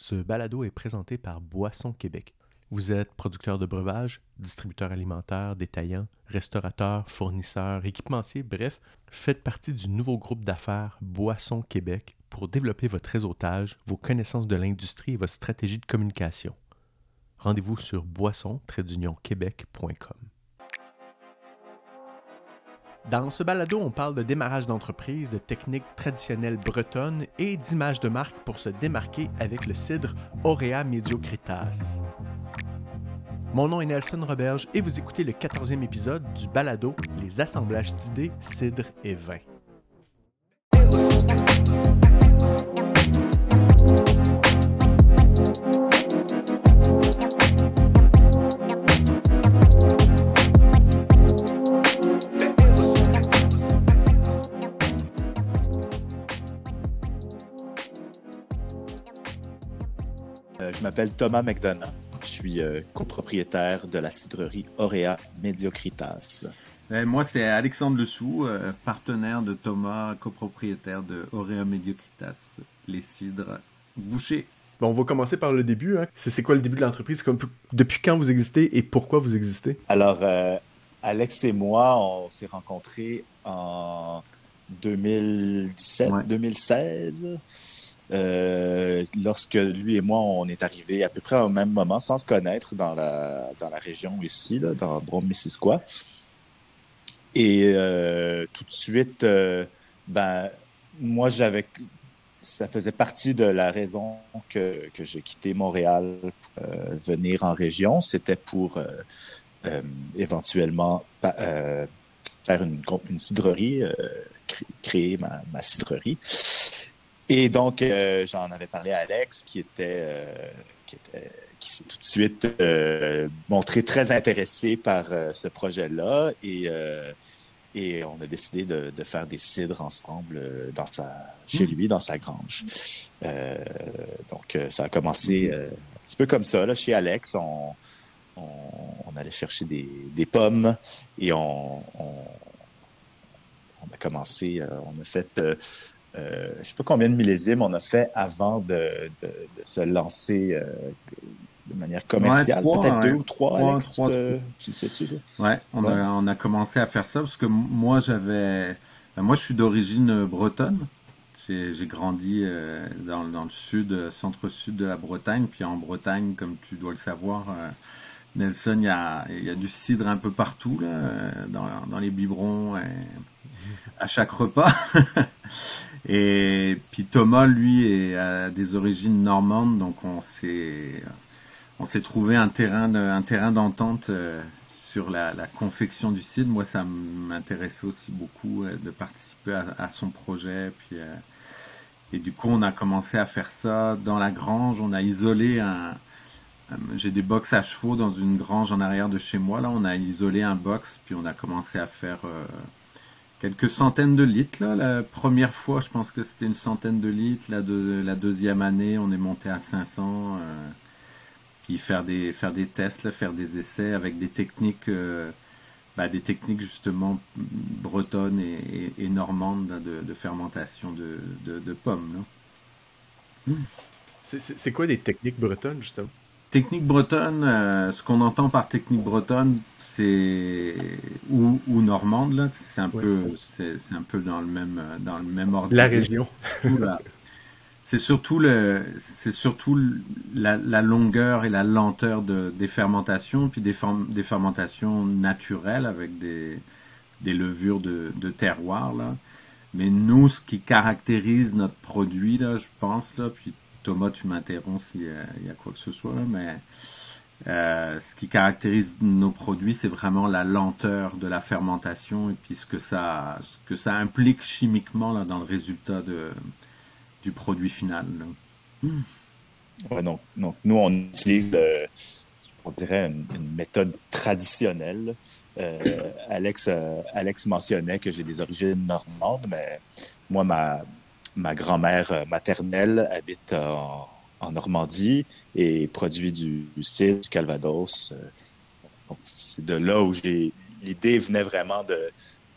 Ce balado est présenté par Boisson Québec. Vous êtes producteur de breuvages, distributeur alimentaire, détaillant, restaurateur, fournisseur, équipementier, bref, faites partie du nouveau groupe d'affaires Boisson Québec pour développer votre réseautage, vos connaissances de l'industrie et votre stratégie de communication. Rendez-vous sur boisson-québec.com. Dans ce balado, on parle de démarrage d'entreprise, de techniques traditionnelles bretonnes et d'images de marque pour se démarquer avec le cidre Aurea Mediocritas. Mon nom est Nelson Roberge et vous écoutez le 14e épisode du balado Les assemblages d'idées, cidre et vin. Je m'appelle Thomas McDonough. Je suis euh, copropriétaire de la cidrerie Aurea Mediocritas. Et moi, c'est Alexandre Lessou, euh, partenaire de Thomas, copropriétaire de Aurea Mediocritas, les cidres bouchés. Bon, on va commencer par le début. Hein. C'est quoi le début de l'entreprise? Depuis quand vous existez et pourquoi vous existez? Alors, euh, Alex et moi, on s'est rencontrés en 2017, Ouais. 2016. Euh, lorsque lui et moi, on est arrivés à peu près au même moment, sans se connaître, dans la, dans la région ici, là, dans Brome-Missisquoi. Et euh, tout de suite, euh, ben, moi, j'avais, ça faisait partie de la raison que, que j'ai quitté Montréal pour euh, venir en région. C'était pour euh, éventuellement faire une, une cidrerie, cré- créer ma, ma cidrerie. Et donc, euh, j'en avais parlé à Alex, qui était, euh, qui était, qui s'est tout de suite euh, montré très intéressé par euh, ce projet-là, et euh, et on a décidé de, de faire des cidres ensemble euh, dans sa, chez lui, dans sa grange. Euh, donc, euh, ça a commencé euh, un petit peu comme ça, là, chez Alex. On, on, on allait chercher des, des pommes et on, on, on a commencé, euh, on a fait, euh, je sais pas combien de millésimes on a fait avant de, de, de se lancer euh, de manière commerciale. Peut-être ouais. deux ou trois, Trois, Alex, trois, tu sais-tu? Ouais, on, Ouais. A, on a commencé à faire ça parce que moi, j'avais. ben, moi, je suis d'origine bretonne. J'ai grandi euh, dans, dans le sud, centre-sud de la Bretagne. Puis en Bretagne, comme tu dois le savoir, Nelson, il y a, il y a du cidre un peu partout, là, dans, dans les biberons, et à chaque repas. Et puis Thomas, lui, a des origines normandes, donc on s'est on s'est trouvé un terrain un terrain d'entente euh, sur la, confection du cidre. Moi, ça m'intéressait aussi beaucoup euh, de participer à, son projet. Puis, euh, et du coup, on a commencé à faire ça dans la grange. On a isolé un. J'ai des box à chevaux dans une grange en arrière de chez moi. Là, on a isolé un box, puis on a commencé à faire quelques centaines de litres. Là. La première fois, je pense que c'était une centaine de litres. La, deux- la deuxième année, on est monté à 500. euh, puis faire des faire des tests, faire des essais avec des techniques, euh, bah, des techniques justement bretonnes et, normandes de, fermentation de, pommes. c'est quoi des techniques bretonnes, justement? Technique bretonne, euh, ce qu'on entend par technique bretonne, c'est ou, ou normande là, c'est un Ouais. peu c'est un peu dans le même euh, dans le même ordre. La région. c'est surtout le, c'est surtout le- la, la longueur et la lenteur de, des fermentations, puis des, des fermentations naturelles avec des, des levures de, de terroir là. Mais nous, ce qui caractérise notre produit là, je pense là, puis Thomas, tu m'interromps s'il y, a- quoi que ce soit mais euh, ce qui caractérise nos produits, c'est vraiment la lenteur de la fermentation et puis ce que ça, ce que ça implique chimiquement là, dans le résultat de, du produit final. Ouais, donc, donc, nous, on utilise, euh, on dirait, une, méthode traditionnelle. Euh, Alex, Alex mentionnait que j'ai des origines normandes, mais moi, ma, ma grand-mère euh, maternelle habite en, en Normandie et produit du, du cidre, du calvados. euh. C'est de là où j'ai l'idée venait vraiment de,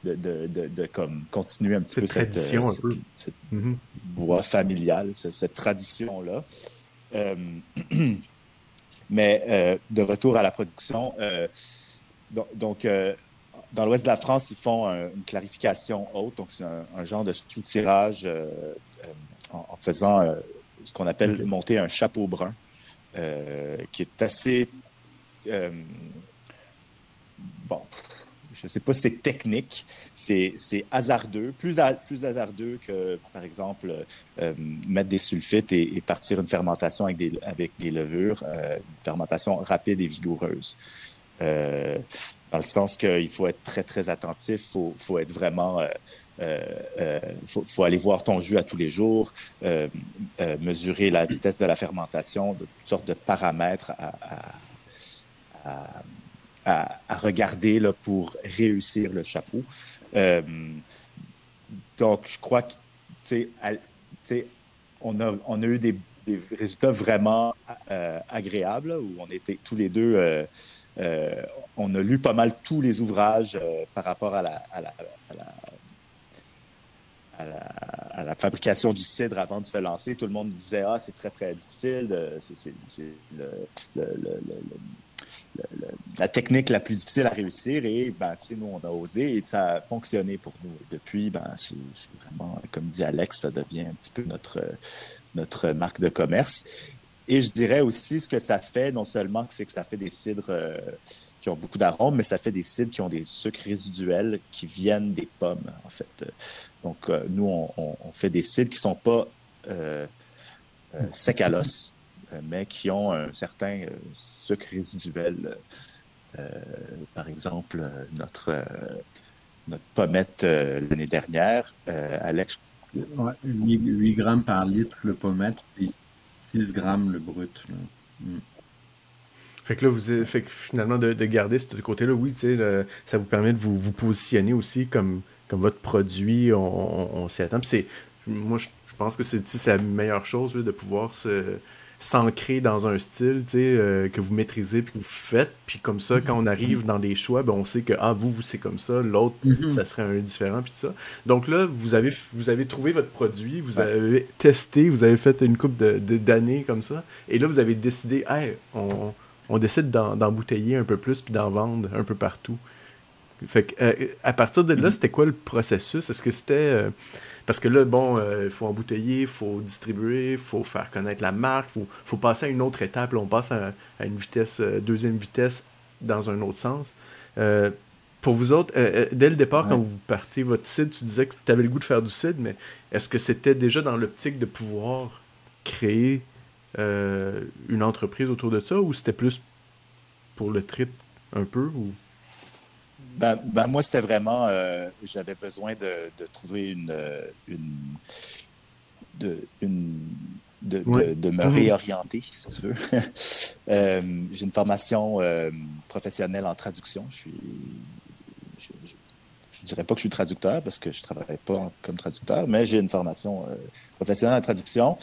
de, de, de, de comme continuer un petit Cette peu cette, tradition, euh, un peu. cette- cette Mhm. voie familiale, ce- cette tradition-là. mais de retour à la production, donc, dans l'ouest de la France, ils font une clarification haute, donc c'est un, genre de sous-tirage en, faisant ce qu'on appelle monter un chapeau brun, qui est assez bon, je ne sais pas si c'est technique, c'est hasardeux, plus, plus hasardeux que, par exemple, euh, mettre des sulfites et, partir une fermentation avec des, avec des levures, euh, une fermentation rapide et vigoureuse. Euh, dans le sens qu'il faut être très, très attentif, il faut, faut, être vraiment... faut, faut, aller voir ton jus à tous les jours, mesurer la vitesse de la fermentation, de toutes sortes de paramètres à, à à, regarder là, pour réussir le chapeau. Euh, donc, je crois que, tu sais, on a, on a eu des, des résultats vraiment euh, agréables, où on était tous les deux, euh, on a lu pas mal tous les ouvrages par rapport à la, fabrication du cidre avant de se lancer. Tout le monde disait Ah, c'est très, très difficile. C'est la technique la plus difficile à réussir. Et ben, nous, on a osé et ça a fonctionné pour nous. depuis, ben, c'est vraiment, comme dit Alex, ça devient un petit peu notre, notre marque de commerce. Et je dirais aussi ce que ça fait, non seulement c'est que ça fait des cidres euh, qui ont beaucoup d'arômes, mais ça fait des cidres qui ont des sucres résiduels qui viennent des pommes, en fait. Donc, euh, nous, on, fait des cidres qui sont pas euh, secs à l'os. Euh, mais qui ont un certain euh, sucre résiduel. Euh, par exemple, notre, notre pommette l'année dernière, Alex. 8, grammes par litre le pommette, puis 6 grammes le brut. Mm. Fait que là, vous fait finalement, de, garder ce côté-là, oui, ça vous permet de vous, positionner aussi comme, comme votre produit, on, s'y attend. moi, je, pense que c'est, la meilleure chose de pouvoir se, s'ancrer dans un style euh, que vous maîtrisez puis que vous faites. Puis comme ça, quand on arrive dans des choix, ben, on sait que ah, vous, vous c'est comme ça, l'autre, mm-hmm. ça serait un différent, puis tout ça. Donc là, vous avez, vous avez trouvé votre produit, vous avez testé, vous avez fait une coupe d'années de, comme ça. Et là, vous avez décidé, hey, on, on décide d'embouteiller un peu plus puis d'en vendre un peu partout. Fait que, euh, à partir de là, mm-hmm. c'était quoi le processus? Est-ce que c'était. Euh, parce que là, bon, euh, il faut embouteiller, il faut distribuer, il faut faire connaître la marque, il faut, passer à une autre étape. Là, on passe à, une vitesse, euh, deuxième vitesse dans un autre sens. Euh, pour vous autres, dès le départ, quand vous partez votre site, tu disais que tu avais le goût de faire du site, mais est-ce que c'était déjà dans l'optique de pouvoir créer une entreprise autour de ça ou c'était plus pour le trip un peu ou... Ben, ben, moi, c'était vraiment, euh, j'avais besoin de, de, trouver une, euh, une, de, une, de, de, me mhm. réorienter, si tu veux. euh, j'ai une formation euh, professionnelle en traduction. Je suis, je, je, dirais pas que je suis traducteur parce que je travaille pas comme traducteur, mais j'ai une formation professionnelle en traduction.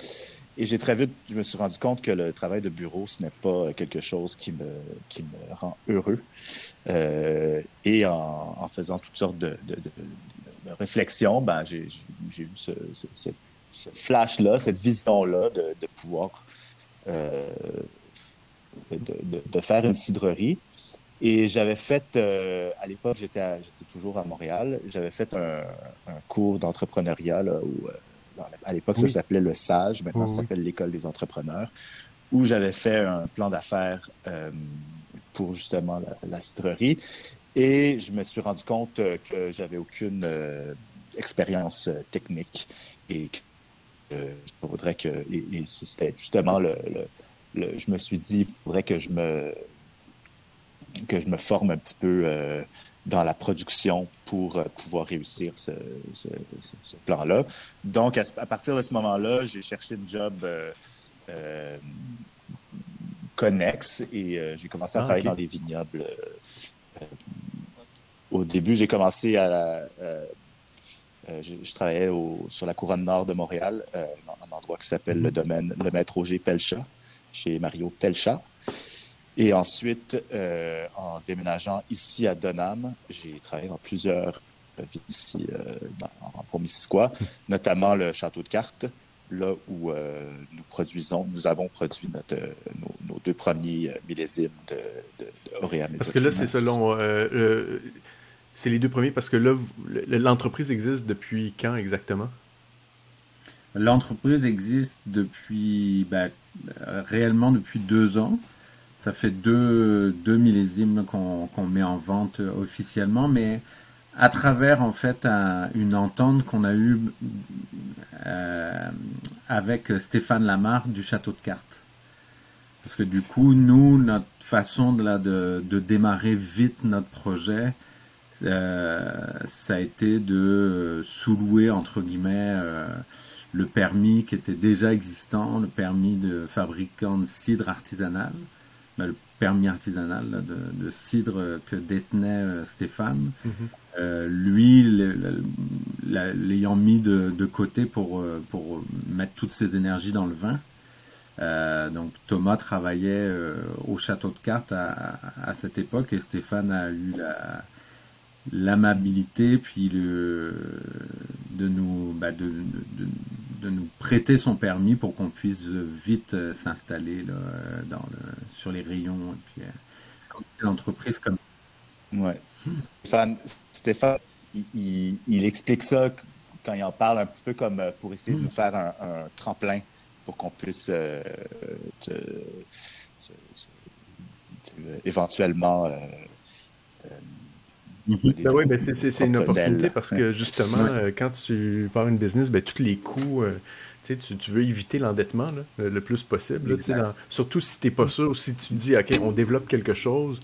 Et j'ai très vite, je me suis rendu compte que le travail de bureau, ce n'est pas quelque chose qui me, qui me rend heureux. Euh, et en, faisant toutes sortes de, réflexions, ben, j'ai eu ce, flash-là, cette vision-là de, pouvoir euh, de, faire une cidrerie. Et j'avais fait, euh, à l'époque, j'étais toujours à Montréal, j'avais fait un, cours d'entrepreneuriat où à l'époque, ça s'appelait le SAGE, maintenant ça s'appelle l'École des entrepreneurs, où j'avais fait un plan d'affaires euh, pour justement la, citrerie. Et je me suis rendu compte euh, que j'avais aucune euh, expérience technique et qu'il faudrait que. Et, c'était justement le, Je me suis dit, il faudrait que je me que je me forme un petit peu dans la production pour euh, pouvoir réussir ce, plan-là. Donc, à, partir de ce moment-là, j'ai cherché un job euh, euh, connexe et j'ai commencé à ah, travailler dans des vignobles. au début, j'ai commencé à... Je, travaillais sur la couronne nord de Montréal, un endroit qui s'appelle le domaine Le Maître Auger Pelcha, chez Mario Pelcha. Et ensuite, euh, en déménageant ici à Donham, j'ai travaillé dans plusieurs villes ici euh, en Missisquoi, notamment le château de cartes, là où nous produisons, nous avons produit notre, nos, deux premiers millésimes de, de, Parce que là, c'est selon. c'est les deux premiers parce que là, l'entreprise existe depuis quand exactement? L'entreprise existe depuis, ben, réellement depuis deux ans. Ça fait deux, deux millésimes qu'on met en vente officiellement, mais à travers en fait une entente qu'on a eue euh, avec Stéphane Lamarck du Château de Cartes. Parce que du coup, nous, notre façon de, de, démarrer vite notre projet, euh, ça a été de sous-louer entre guillemets euh, le permis qui était déjà existant, le permis de fabricant de cidre artisanal, le permis artisanal de, cidre que détenait euh, Stéphane. Mhm. Euh, lui, l'ayant mis de, côté pour, euh, pour mettre toutes ses énergies dans le vin. donc Thomas travaillait au château de cartes à, à, cette époque et Stéphane a eu l'amabilité puis le, de nous bah, de, de nous prêter son permis pour qu'on puisse vite euh, s'installer euh, dans le, sur les rayons. Et puis, euh, c'est l'entreprise comme Ouais. Stéphane, Stéphane il, explique ça quand il en parle un petit peu comme pour essayer de nous faire un, tremplin pour qu'on puisse éventuellement. Ben oui, ben c'est une opportunité parce que justement, euh, quand tu pars une business, ben, tous les coûts, euh, tu, tu, veux éviter l'endettement le, plus possible. surtout si tu n'es pas sûr, si tu dis, OK, on développe quelque chose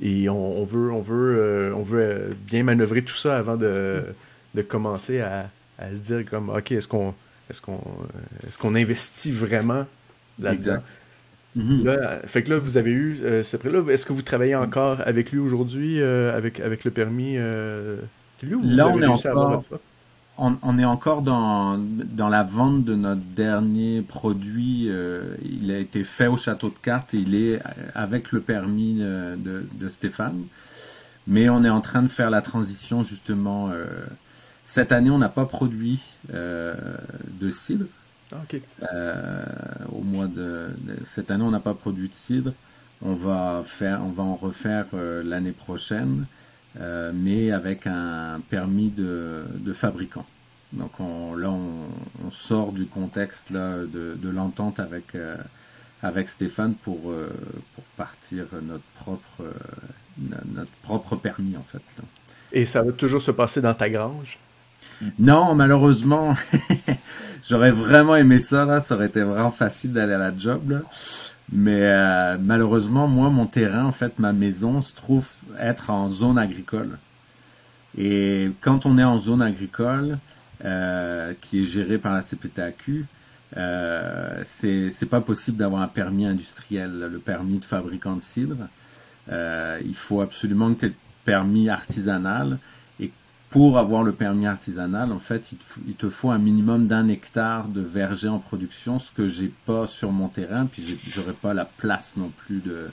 et on, veut, on, veut, euh, on veut bien manœuvrer tout ça avant de, de commencer à, à, se dire, comme, OK, est-ce qu'on est qu'on est qu'on investit vraiment là-dedans? Mhm. fait que là, vous avez eu euh, ce prêt-là. Est-ce que vous travaillez encore avec lui aujourd'hui, euh, avec, avec le permis euh, lui, Là, on est, encore, on, est encore dans, dans la vente de notre dernier produit. il a été fait au château de cartes et il est avec le permis de, de, Stéphane. Mais on est en train de faire la transition justement. cette année, on n'a pas produit de cidre. Ah, euh, au mois de, cette année, on n'a pas produit de cidre. On va faire, on va en refaire euh, l'année prochaine, euh, mais avec un permis de, fabricant. Donc là, on, sort du contexte de, l'entente avec avec Stéphane pour pour partir notre propre notre propre permis en fait. Et ça va toujours se passer dans ta grange? Non, malheureusement, j'aurais vraiment aimé ça, là. Ça aurait été vraiment facile d'aller à la job, Mais euh, malheureusement, moi, mon terrain, en fait, ma maison se trouve être en zone agricole. Et quand on est en zone agricole, euh, qui est gérée par la CPTAQ, euh, c'est pas possible d'avoir un permis industriel, le permis de fabricant de cidre. Euh, il faut absolument que tu aies le permis artisanal pour avoir le permis artisanal, en fait, il te, faut un minimum d'un hectare de verger en production, ce que j'ai pas sur mon terrain, puis j'aurais pas la place non plus de,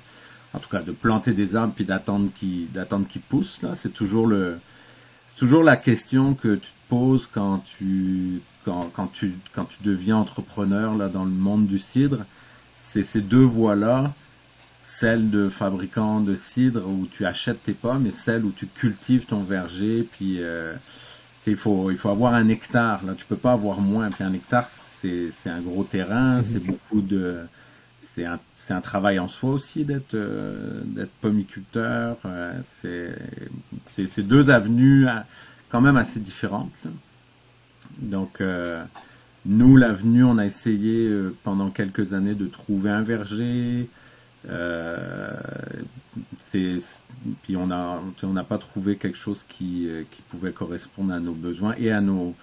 en tout cas, de planter des arbres puis d'attendre qu'ils d'attendre qu'ils poussent. Là, c'est toujours le, c'est toujours la question que tu te poses quand tu, quand, tu, quand tu deviens entrepreneur là dans le monde du cidre. C'est ces deux voies-là celle de fabricant de cidre où tu achètes tes pommes et celle où tu cultives ton verger. Puis euh, il faut il faut avoir un hectare. Là, tu peux pas avoir moins. Puis un hectare, c'est c'est un gros terrain, mhm. c'est beaucoup de c'est un, c'est un travail en soi aussi d'être euh, d'être pomiculteur. Euh, c'est c'est deux avenues quand même assez différentes. Donc nous, l'avenue, on a essayé pendant quelques années de trouver un verger, euh, puis on n'a on pas trouvé quelque chose qui, euh, qui pouvait correspondre à nos besoins et à nos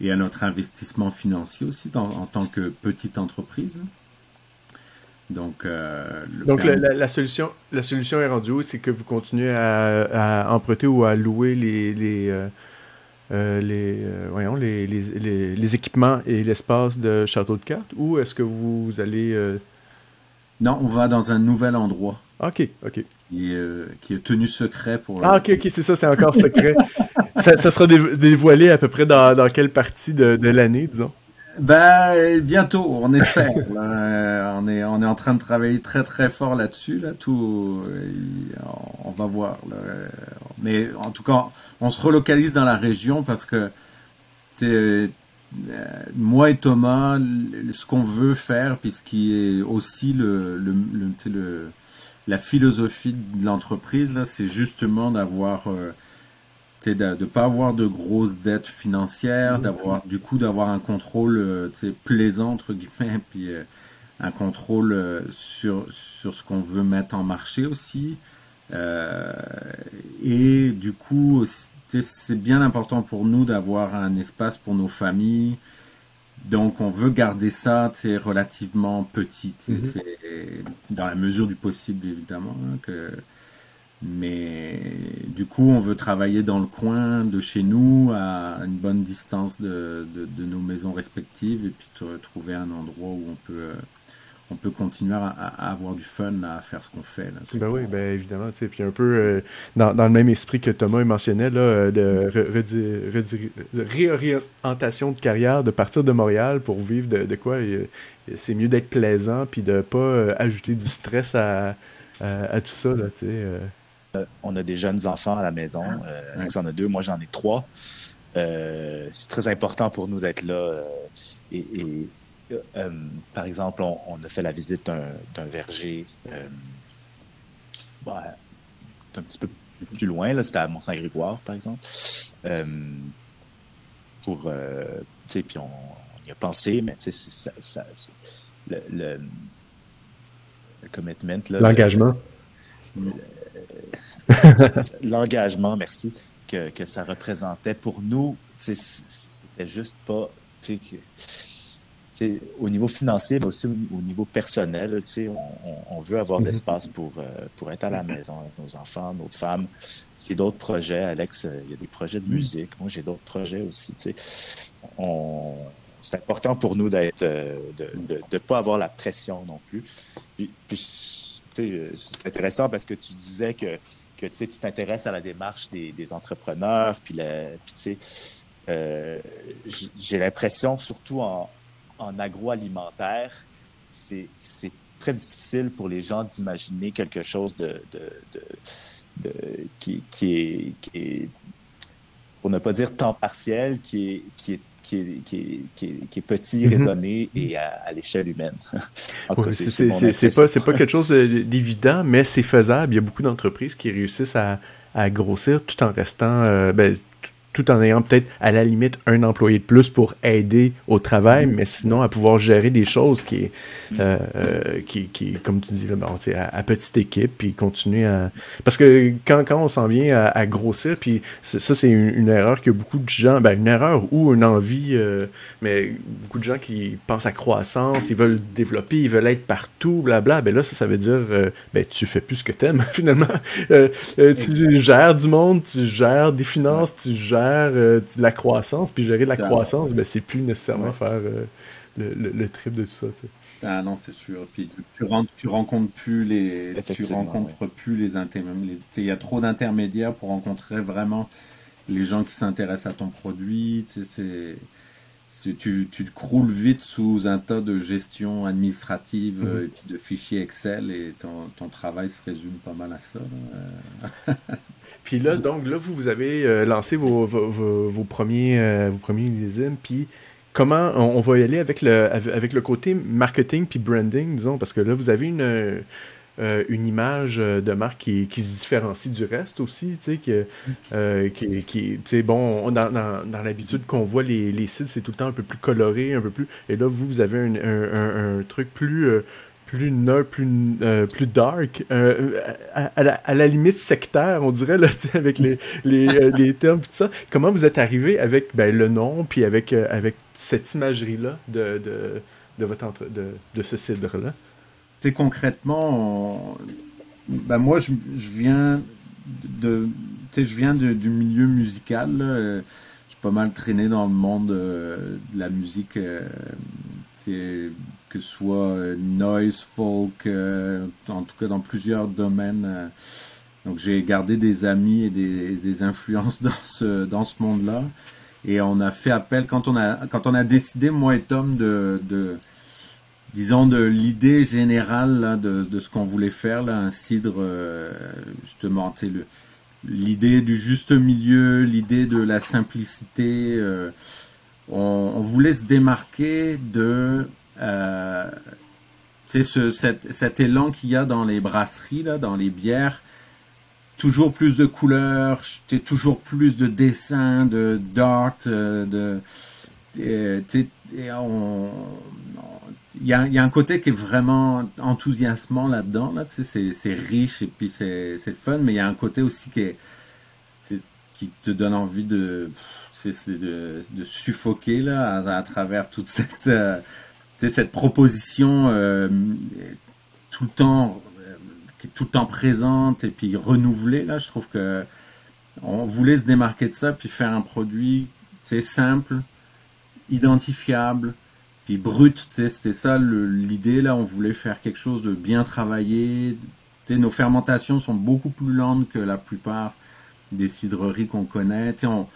et à notre investissement financier aussi en tant que petite entreprise. Donc, euh, Donc la, solution, la solution est rendue c'est que vous continuez à, emprunter ou à louer les, les, les, voyons, les, les, les, équipements et l'espace de Château de Cartes ou est-ce que vous allez non, on va dans un nouvel endroit. Ok, ok. Qui est, euh, tenu secret pour. Ah, ok, ok, c'est ça, c'est encore secret. ça, sera dévoilé à peu près dans, quelle partie de, l'année, disons? Ben bientôt, on espère. on est on est en train de travailler très très fort là-dessus. Là, tout, on va voir. Mais en tout cas, on se relocalise dans la région parce que moi et Thomas, ce qu'on veut faire, puisqu'il est aussi le, le, le, la philosophie de l'entreprise, là, c'est justement d'avoir de ne pas avoir de grosses dettes financières, mmh. d'avoir du coup d'avoir un contrôle euh, plaisant entre guillemets, puis euh, un contrôle euh, sur sur ce qu'on veut mettre en marché aussi. et du coup, c'est bien important pour nous d'avoir un espace pour nos familles. Donc, on veut garder ça relativement petit, mmh. dans la mesure du possible, évidemment. Hein, que, mais du coup, on veut travailler dans le coin de chez nous, à une bonne distance de, de, nos maisons respectives, et puis trouver un endroit où on peut, euh, on peut continuer à, avoir du fun, à faire ce qu'on fait. Là, ben oui, ben évidemment. Puis un peu euh, dans, dans, le même esprit que Thomas mentionnait, là, euh, de réorientation de carrière, de partir de Montréal pour vivre de, de quoi. C'est mieux d'être plaisant, puis de pas ajouter du stress à, à, tout ça. Là, euh, on a des jeunes enfants à la maison. Euh, Alex en a deux, moi j'en ai trois. Euh, c'est très important pour nous d'être là. et, par exemple, on, a fait la visite d'un verger bah, un petit peu plus loin, c'était à Mont-Saint-Grégoire, par exemple. pour, puis on, y a pensé, mais ça, ça, le, le, le commitment. L'engagement. l'engagement, merci, que, que, ça représentait pour nous, c'était juste pas, au niveau financier, mais aussi au, niveau personnel, on, on, veut avoir de mm-hmm. l'espace pour, euh, pour être à la maison avec nos enfants, nos femmes. C'est d'autres projets, Alex, euh, il y a des projets de mm. musique. Moi, j'ai d'autres projets aussi. C'est important pour nous d'être, euh, de ne de, pas avoir la pression non plus. Puis, c'est intéressant parce que tu disais que que tu t'intéresses à la démarche des, entrepreneurs, puis, euh, j'ai l'impression, surtout en, agroalimentaire, c'est très difficile pour les gens d'imaginer quelque chose de, qui, est, pour ne pas dire temps partiel, qui est, qui est qui est, petit, raisonné et à, l'échelle humaine. en tout cas, c'est pas, pas quelque chose d'évident, mais c'est faisable. Il y a beaucoup d'entreprises qui réussissent à, grossir tout en restant, euh, ben, tout en ayant peut-être à la limite un employé de plus pour aider au travail, mm. mais sinon à pouvoir gérer des choses qui est, mm. euh, euh, qui, qui, comme tu dis, là, bon, à, à, petite équipe, puis continuer à... Parce que quand, quand on s'en vient à, grossir, puis ça c'est une, erreur que beaucoup de gens, ben une erreur ou une envie, euh, mais beaucoup de gens qui pensent à croissance, ils veulent développer, ils veulent être partout, blabla, ben là ça, ça veut dire, ben tu fais plus ce que t'aimes finalement. tu gères du monde, tu gères des finances, tu gères euh, la croissance, puis gérer la croissance, ben, c'est plus nécessairement faire euh, le, trip de tout ça. Ah non, c'est sûr. Puis tu, tu, rencontres plus les, tu rencontres plus les intermédiaires. Il y a trop d'intermédiaires pour rencontrer vraiment les gens qui s'intéressent à ton produit. C'est tu, tu croules vite sous un tas de gestion administrative mhm. et de fichiers Excel et ton, ton, travail se résume pas mal à ça. puis là, donc là, vous, vous avez euh, lancé vos, vos, vos, premiers, euh, vos premiers puis comment on, va y aller avec le, avec le côté marketing puis branding, disons, parce que là, vous avez une euh, une image euh, de marque qui, se différencie du reste aussi, tu sais, que, euh, qui, qui bon, dans, l'habitude qu'on voit les, les sites, c'est tout le temps un peu plus coloré, un peu plus, et là, vous, vous avez un, truc plus, plus nerd, plus, plus dark, à, la, limite sectaire, on dirait, là, avec les, les, termes, tout ça. Comment vous êtes arrivé avec ben, le nom, puis avec, avec cette imagerie-là de, de, de, votre entre... de, de ce cidre-là? Concrètement, bah moi, je, viens de, je viens du milieu musical. J'ai pas mal traîné dans le monde euh, de la musique, euh, que ce soit noise, folk, euh, en tout cas dans plusieurs domaines. donc j'ai gardé des amis et des, des influences dans ce, dans ce monde-là. Et on a fait appel quand on a quand on a décidé moi et Tom de disons de l'idée générale de, de, ce qu'on voulait faire là, un cidre euh, justement l'idée du juste milieu, l'idée de la simplicité. Euh, on, voulait se démarquer de euh, ce, cet, élan qu'il y a dans les brasseries là, dans les bières toujours plus de couleurs, toujours plus de dessins, de d'art, euh, de, il y, a, un côté qui est vraiment enthousiasmant là-dedans. Là, c'est riche et puis c'est fun, mais il y a un côté aussi qui, te donne envie de, suffoquer là, à, travers toute cette, proposition tout le temps présente et puis renouvelée. Là, je trouve que on voulait se démarquer de ça puis faire un produit, simple, identifiable, puis brut. C'était ça l'idée là. On voulait faire quelque chose de bien travaillé. nos fermentations sont beaucoup plus lentes que la plupart des cidreries qu'on connaît. On,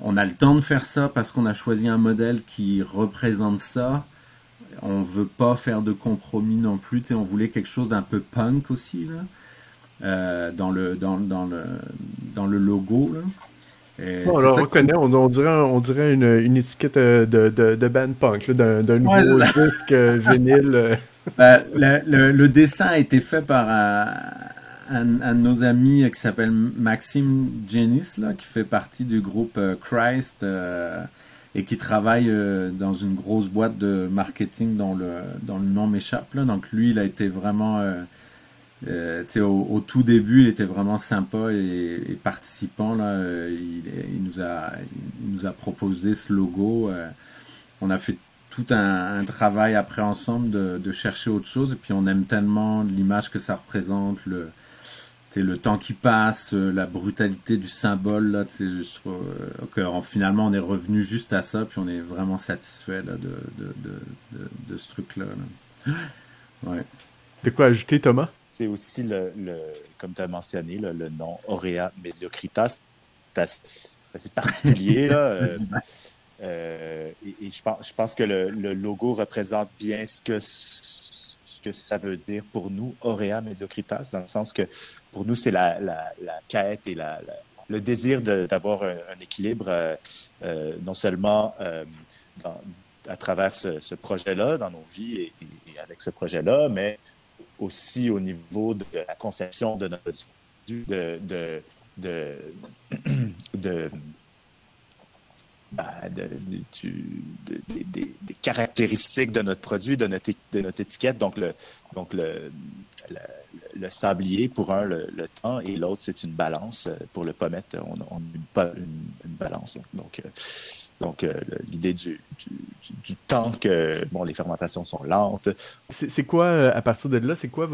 on a le temps de faire ça parce qu'on a choisi un modèle qui représente ça on veut pas faire de compromis non plus. on voulait quelque chose d'un peu punk aussi euh, dans le dans, le dans le logo on le reconnaît, on, dirait, on dirait une, étiquette euh, de, de, band punk, d'un nouveau disque euh, vinyle. Ben, le, dessin a été fait par un, de nos amis qui s'appelle Maxime Jenis, qui fait partie du groupe Christ et qui travaille euh, dans une grosse boîte de marketing dont le nom m'échappe. Donc lui, il a été vraiment... Euh, euh au, tout début, il était vraiment sympa et, participant. Là, euh, il, nous a, nous a proposé ce logo. on a fait tout un, travail après ensemble de, chercher autre chose. Et puis on aime tellement l'image que ça représente, le, le temps qui passe, euh, la brutalité du symbole, là, euh, finalement on est revenu juste à ça, puis on est vraiment satisfait de, de, ce truc-là. Ouais. De quoi ajouter, Thomas? C'est aussi, le, le, comme tu as mentionné, le, le nom Aurea Mediocritas. C'est particulier. là, euh, et, et je, pense, je pense que le, le logo représente bien ce que que ça veut dire pour nous, Aurea Mediocritas, dans le sens que pour nous, c'est la, la, la, quête et la, le désir d'avoir un, équilibre, euh, euh, non seulement euh, dans, à travers ce, ce projet-là, dans nos vies et, et, avec ce projet-là, mais aussi au niveau de la conception de notre de, de, de, de, des, caractéristiques de notre produit, de notre, de notre étiquette. Donc, le, donc le, le, sablier pour un, le, temps, et l'autre, c'est une balance. Pour le pommette, on, on une, une, balance. Donc, donc euh, l'idée du, du, du, temps que bon, les fermentations sont lentes. C'est quoi, euh, à partir de là, c'est quoi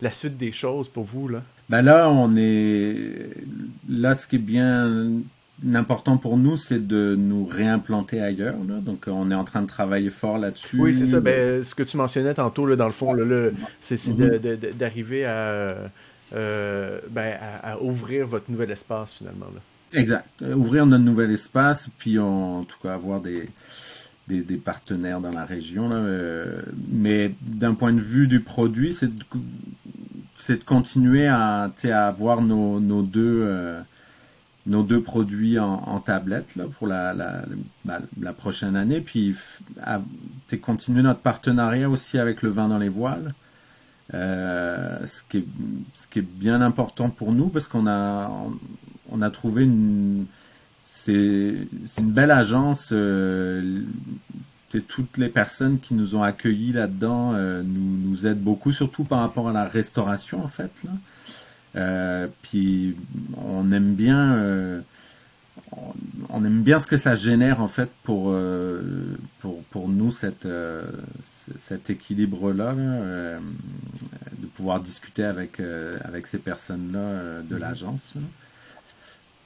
la suite des choses pour vous? Là? Ben là, on est. Là, ce qui est bien L'important pour nous, c'est de nous réimplanter ailleurs. Donc, on est en train de travailler fort là-dessus. Oui, c'est ça. Ben, ce que tu mentionnais tantôt, là, dans le fond, c'est mm-hmm. d'arriver euh, ben, à, à, ouvrir votre nouvel espace, finalement. Exact. Euh, ouvrir notre nouvel espace, puis en tout cas avoir des, des, partenaires dans la région. Euh, mais d'un point de vue du produit, c'est de, continuer à, à avoir nos, nos deux nos deux produits en, tablette là, pour la, la, la, prochaine année. Puis à, continuer notre partenariat aussi avec le vin dans les voiles. Euh, ce, qui est, ce qui est bien important pour nous parce qu'on a, on, a trouvé une. C'est une belle agence. Euh, toutes les personnes qui nous ont accueillis là-dedans euh, nous, nous aident beaucoup, surtout par rapport à la restauration en fait. Là. Euh, puis on aime bien, euh, on, aime bien ce que ça génère en fait pour pour, pour nous cette cet équilibre là, de pouvoir discuter avec avec ces personnes là de l'agence.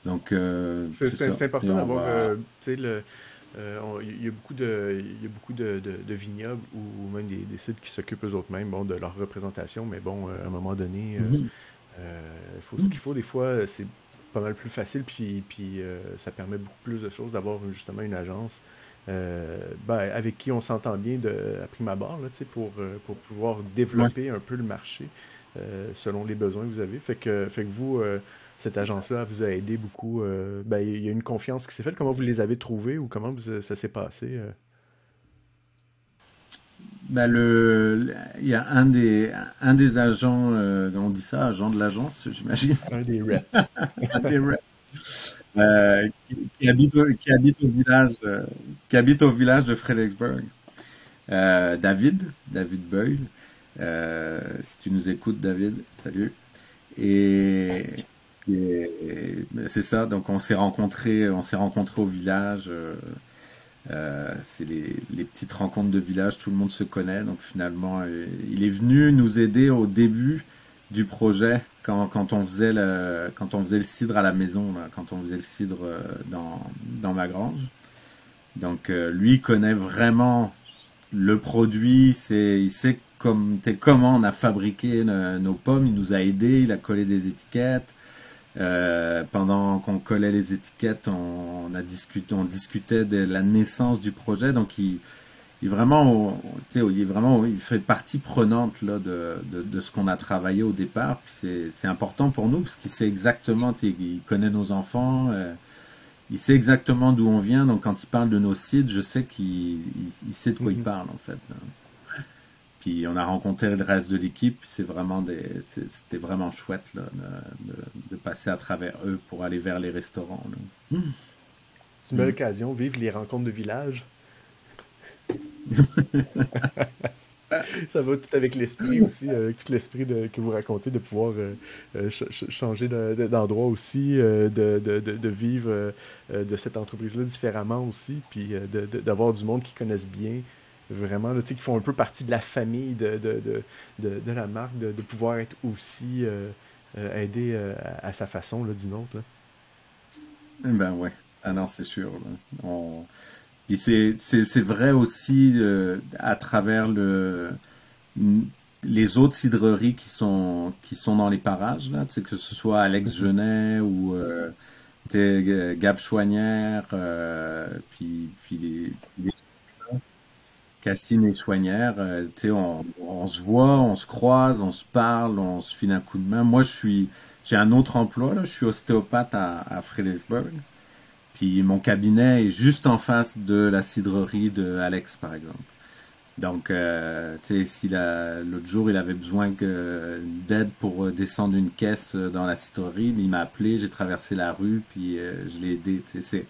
Donc c'est important d'avoir tu sais le il y a beaucoup de, y a beaucoup de, de, vignobles ou même des, des sites qui s'occupent eux-mêmes bon, de leur représentation, mais bon, à un moment donné. Euh, faut, ce qu'il faut des fois, c'est pas mal plus facile, puis, puis ça permet beaucoup plus de choses d'avoir justement une agence ben, avec qui on s'entend bien de, à prime abord là, pour, pour pouvoir développer un peu le marché selon les besoins que vous avez. Fait que, fait que vous, cette agence-là vous a aidé beaucoup. ben, il y a une confiance qui s'est faite. Comment vous les avez trouvés ou comment ça s'est passé? bah le, il y a un des, un des agents, euh, on dit ça, agent de l'agence, j'imagine. Un des reps. un des reps. Euh, qui, habite au, qui habite au village, euh, qui habite au village de Fredericksburg. Euh, David, David Boyle. Euh, si tu nous écoutes, David, salut. Et, c'est ça. Donc on s'est rencontrés, on s'est rencontrés au village. Euh, c'est les, les, petites rencontres de village, tout le monde se connaît. Donc finalement, euh, il est venu nous aider au début du projet quand, quand, on faisait le, quand on faisait le cidre à la maison, là, quand on faisait le cidre euh, dans, dans ma grange. Donc lui il connaît vraiment le produit, c'est, il sait comme, comment on a fabriqué nos pommes, il nous a aidé, il a collé des étiquettes. Euh, pendant qu'on collait les étiquettes, on, a discuté, on discutait de la naissance du projet. Donc, il, il vraiment, il est vraiment, il fait partie prenante là de, de, de ce qu'on a travaillé au départ. C'est important pour nous parce qu'il sait exactement, il connaît nos enfants, euh, il sait exactement d'où on vient. Donc, quand il parle de nos sites, je sais qu'il il, sait de quoi il mhm. parle en fait. Puis on a rencontré le reste de l'équipe. C'est vraiment des, c'était vraiment chouette là, de, passer à travers eux pour aller vers les restaurants. C'est une belle occasion, vivre les rencontres de village. ça va tout avec l'esprit aussi, avec tout l'esprit que vous racontez, de pouvoir euh, euh, changer d'endroit aussi, euh, de, de, vivre de cette entreprise-là différemment aussi, puis d'avoir du monde qui connaissent bien vraiment, là, qui font un peu partie de la famille de, de, de, de la marque, de, pouvoir être aussi euh, euh, aidé euh, à, sa façon d'une autre. Là. Eh ben ouais, ah non, c'est sûr. c'est vrai aussi à travers le les autres cidreries qui sont qui sont dans les parages là, que ce soit Alex mm-hmm. Genet ou Gab Chouanière, puis, puis les Castine et Soignère, euh, on, on, se voit, on se croise, on se parle, on se file un coup de main. Moi, je suis, j'ai un autre emploi, là, je suis ostéopathe à, à Fredericksburg. Puis mon cabinet est juste en face de la cidrerie de Alex, par exemple. Donc, euh, tu sais, si l'autre jour il avait besoin d'aide pour descendre une caisse dans la cidrerie, il m'a appelé, j'ai traversé la rue, puis euh, je l'ai aidé. C'est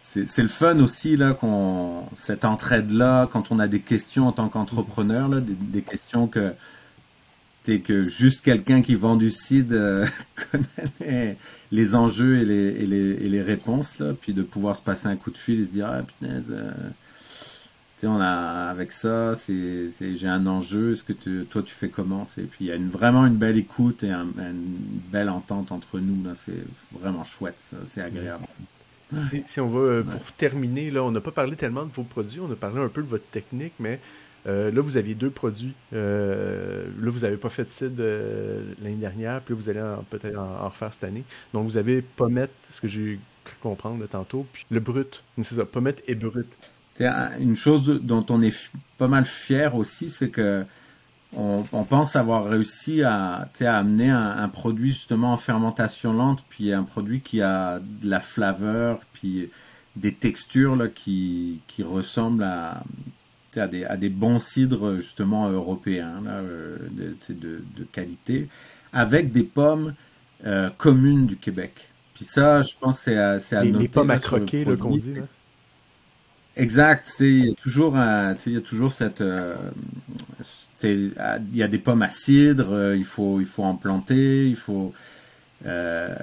c'est le fun aussi là qu'on cette entraide là quand on a des questions en tant qu'entrepreneur là des, questions que t'es que juste quelqu'un qui vend du CID euh, connaît les, enjeux et les, et, les, et les, réponses là. Puis de pouvoir se passer un coup de fil et se dire ah punaise euh, tu sais on a avec ça c'est j'ai un enjeu est-ce que toi tu fais comment? Et puis il y a une, vraiment une belle écoute et une belle entente entre nous là. C'est vraiment chouette c'est agréable si, on va, euh, pour terminer, là, on n'a pas parlé tellement de vos produits, on a parlé un peu de votre technique, mais euh, là, vous aviez deux produits. Euh, là, vous n'avez pas fait de CID l'année dernière, puis là, vous allez peut-être en, refaire cette année. Donc, vous avez Pommette, ce que j'ai cru comprendre tantôt, puis le brut. C'est ça, Pommette et brut. Une chose dont on est pas mal fier aussi, c'est que on, pense avoir réussi à, à amener un, produit justement en fermentation lente, puis un produit qui a de la flaveur, puis des textures là, qui, qui ressemblent à, à, des, à des bons cidres justement européens là, euh, de, de, de, qualité, avec des pommes euh, communes du Québec. Puis ça, je pense, c'est à, à noter. Les pommes à croquer, le qu'on dit. Là. Exact, il y a toujours, il y a toujours cette, euh, il y a des pommes à cidre, euh, il faut, il faut en planter, il faut. Euh,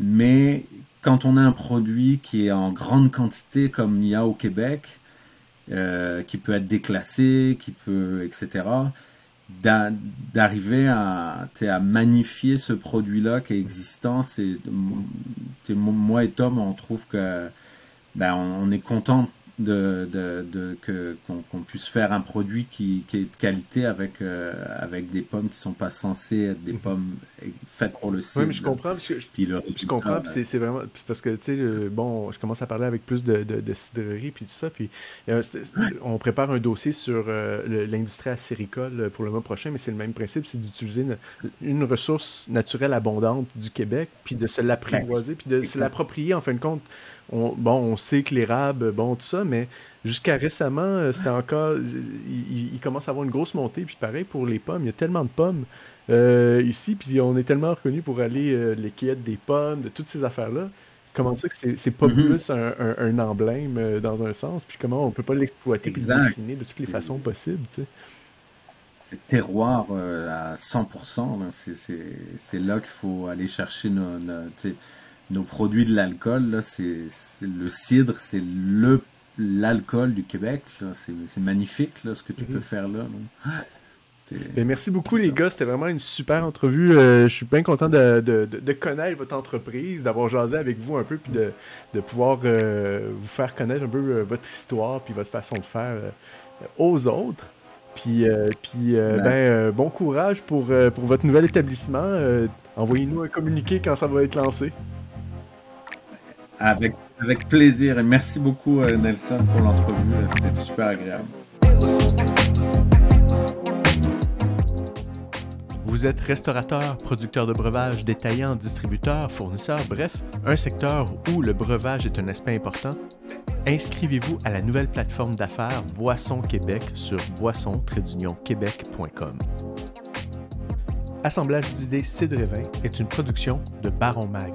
mais quand on a un produit qui est en grande quantité comme il y a au Québec, euh, qui peut être déclassé, qui peut, etc., d'arriver à, à magnifier ce produit-là qui est existant, c'est moi et Tom, on trouve que ben, on, est content de, de, que, qu'on, puisse faire un produit qui, qui est de qualité avec, euh, avec des pommes qui sont pas censées être des mhm. pommes faites pour le. Oui, mais je comprends. Parce que, je, comprends. c'est, c'est vraiment. Parce que, tu sais, bon, je commence à parler avec plus de, de, de cidrerie puis tout ça. Puis euh, on prépare un dossier sur euh, l'industrie acéricole pour le mois prochain, mais c'est le même principe c'est d'utiliser une, ressource naturelle abondante du Québec, puis de se l'apprivoiser, puis de se l'approprier en fin de compte bon, on sait que l'érable, bon, tout ça, mais jusqu'à récemment, euh, c'était encore. Il, commence à avoir une grosse montée. Puis pareil pour les pommes, il y a tellement de pommes euh, ici, puis on est tellement reconnu pour aller euh, les cueillettes des pommes, de toutes ces affaires-là. Comment ça que c'est pas mm-hmm. plus un, emblème dans un sens, puis comment on peut pas l'exploiter puis le définir de toutes les façons possibles, tu sais c'est terroir à 100%. C'est là qu'il faut aller chercher nos, nos produits de l'alcool, c'est le cidre, c'est le l'alcool du Québec. C'est magnifique ce que tu peux mhm. faire là. Merci beaucoup les gars, c'était vraiment une super entrevue. Euh, je suis bien content de, connaître votre entreprise, d'avoir jasé avec vous un peu, puis de, pouvoir euh, vous faire connaître un peu euh, votre histoire, puis votre façon de faire aux autres. Puis, puis ben, bon courage pour, pour votre nouvel établissement. Envoyez-nous un communiqué quand ça va être lancé. Avec, avec plaisir et merci beaucoup Nelson pour l'entrevue, c'était super agréable. Vous êtes restaurateur, producteur de breuvage, détaillant, distributeur, fournisseur, bref, un secteur où le breuvage est un aspect important? Inscrivez-vous à la nouvelle plateforme d'affaires Boisson Québec sur boisson-québec.com. Assemblage d'idées Cidre est une production de Baron Mag.